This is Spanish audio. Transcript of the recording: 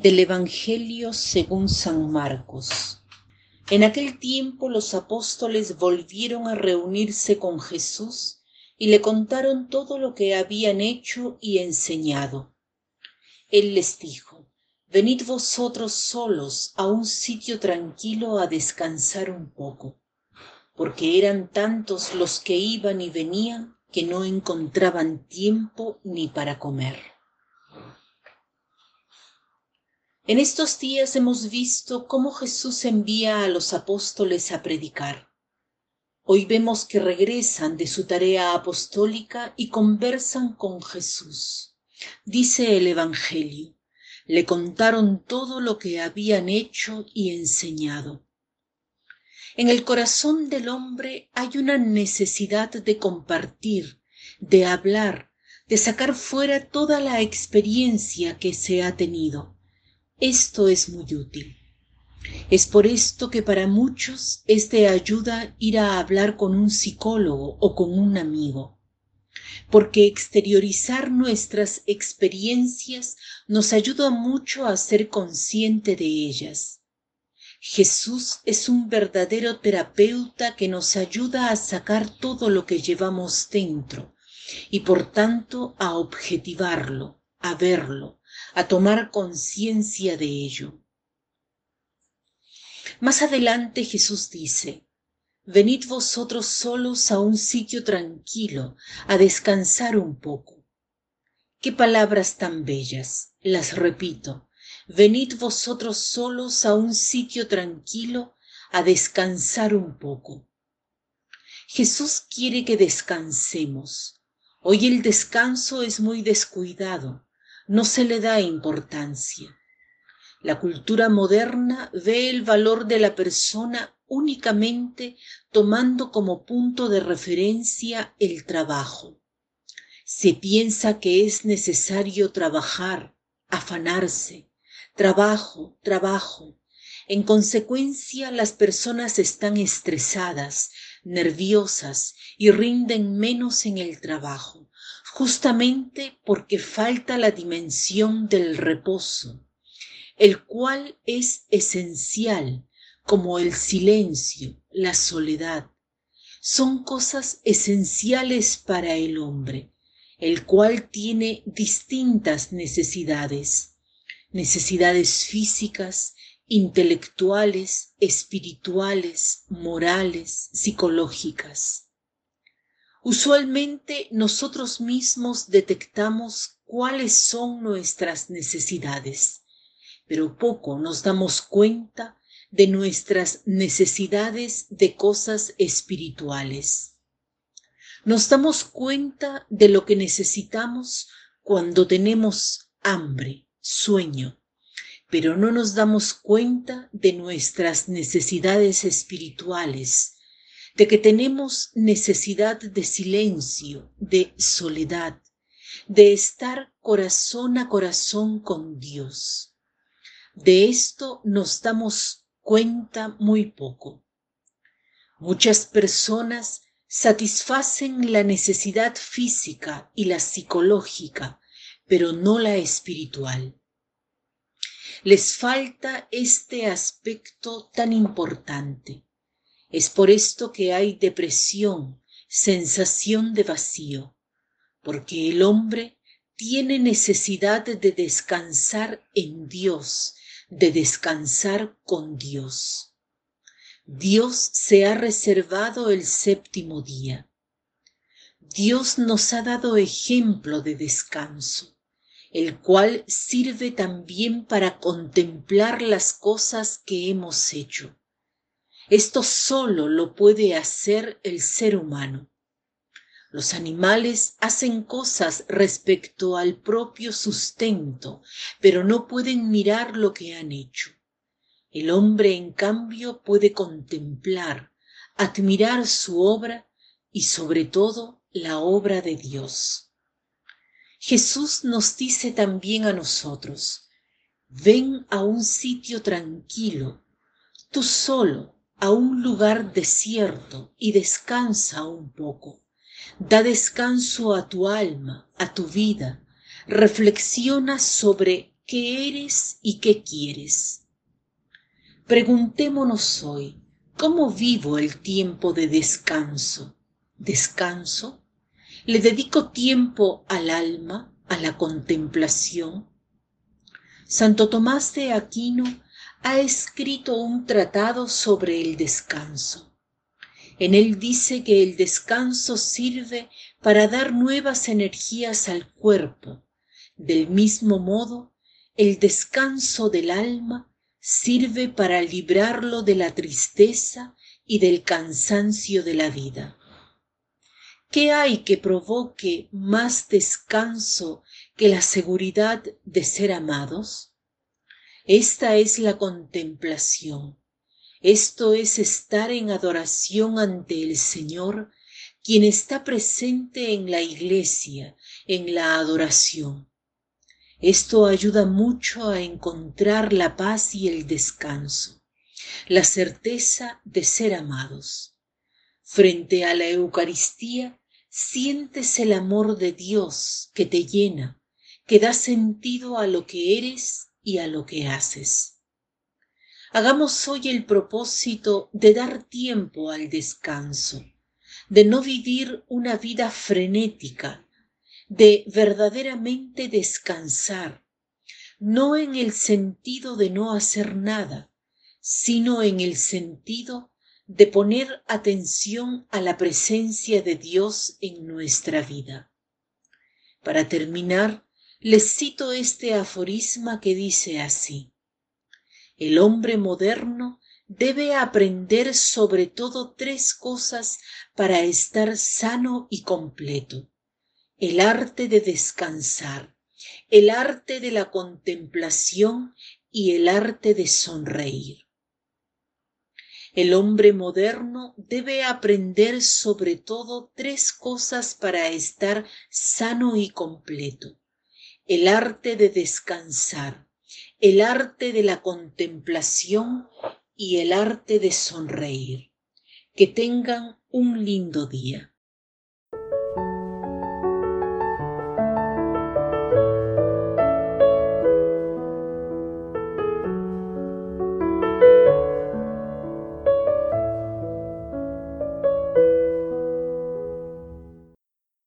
Del Evangelio según San Marcos. En aquel tiempo los apóstoles volvieron a reunirse con Jesús y le contaron todo lo que habían hecho y enseñado. Él les dijo, Venid vosotros solos a un sitio tranquilo a descansar un poco, porque eran tantos los que iban y venían que no encontraban tiempo ni para comer. En estos días hemos visto cómo Jesús envía a los apóstoles a predicar. Hoy vemos que regresan de su tarea apostólica y conversan con Jesús. Dice el Evangelio, le contaron todo lo que habían hecho y enseñado. En el corazón del hombre hay una necesidad de compartir, de hablar, de sacar fuera toda la experiencia que se ha tenido esto es muy útil. Es por esto que para muchos es de ayuda ir a hablar con un psicólogo o con un amigo, porque exteriorizar nuestras experiencias nos ayuda mucho a ser consciente de ellas. Jesús es un verdadero terapeuta que nos ayuda a sacar todo lo que llevamos dentro y por tanto a objetivarlo, a verlo, a tomar conciencia de ello. Más adelante Jesús dice, Venid vosotros solos a un sitio tranquilo, a descansar un poco. Qué palabras tan bellas, las repito. Venid vosotros solos a un sitio tranquilo, a descansar un poco. Jesús quiere que descansemos. Hoy el descanso es muy descuidado no se le da importancia. La cultura moderna ve el valor de la persona únicamente tomando como punto de referencia el trabajo. Se piensa que es necesario trabajar, afanarse, trabajo, trabajo. En consecuencia, las personas están estresadas, nerviosas y rinden menos en el trabajo justamente porque falta la dimensión del reposo, el cual es esencial como el silencio, la soledad. Son cosas esenciales para el hombre, el cual tiene distintas necesidades, necesidades físicas, intelectuales, espirituales, morales, psicológicas. Usualmente nosotros mismos detectamos cuáles son nuestras necesidades, pero poco nos damos cuenta de nuestras necesidades de cosas espirituales. Nos damos cuenta de lo que necesitamos cuando tenemos hambre, sueño, pero no nos damos cuenta de nuestras necesidades espirituales, de que tenemos necesidad de silencio, de soledad, de estar corazón a corazón con Dios. De esto nos damos cuenta muy poco. Muchas personas satisfacen la necesidad física y la psicológica, pero no la espiritual. Les falta este aspecto tan importante es por esto que hay depresión, sensación de vacío, porque el hombre tiene necesidad de descansar en Dios, de descansar con Dios. Dios se ha reservado el séptimo día. Dios nos ha dado ejemplo de descanso, el cual sirve también para contemplar las cosas que hemos hecho esto solo lo puede hacer el ser humano. Los animales hacen cosas respecto al propio sustento, pero no pueden mirar lo que han hecho. El hombre, en cambio, puede contemplar, admirar su obra y sobre todo la obra de Dios. Jesús nos dice también a nosotros, ven a un sitio tranquilo, tú solo, a un lugar desierto y descansa un poco. Da descanso a tu alma, a tu vida. Reflexiona sobre qué eres y qué quieres. Preguntémonos hoy, ¿cómo vivo el tiempo de descanso? ¿Descanso? ¿Le dedico tiempo al alma, a la contemplación? Santo Tomás de Aquino ha escrito un tratado sobre el descanso. En él dice que el descanso sirve para dar nuevas energías al cuerpo. Del mismo modo, el descanso del alma sirve para librarlo de la tristeza y del cansancio de la vida. ¿Qué hay que provoque más descanso que la seguridad de ser amados? Esta es la contemplación. Esto es estar en adoración ante el Señor, quien está presente en la iglesia, en la adoración. Esto ayuda mucho a encontrar la paz y el descanso, la certeza de ser amados. Frente a la Eucaristía, sientes el amor de Dios que te llena, que da sentido a lo que eres y a lo que haces. Hagamos hoy el propósito de dar tiempo al descanso, de no vivir una vida frenética, de verdaderamente descansar, no en el sentido de no hacer nada, sino en el sentido de poner atención a la presencia de Dios en nuestra vida. Para terminar, les cito este aforisma que dice así, el hombre moderno debe aprender sobre todo tres cosas para estar sano y completo. El arte de descansar, el arte de la contemplación y el arte de sonreír. El hombre moderno debe aprender sobre todo tres cosas para estar sano y completo. El arte de descansar, el arte de la contemplación y el arte de sonreír. Que tengan un lindo día.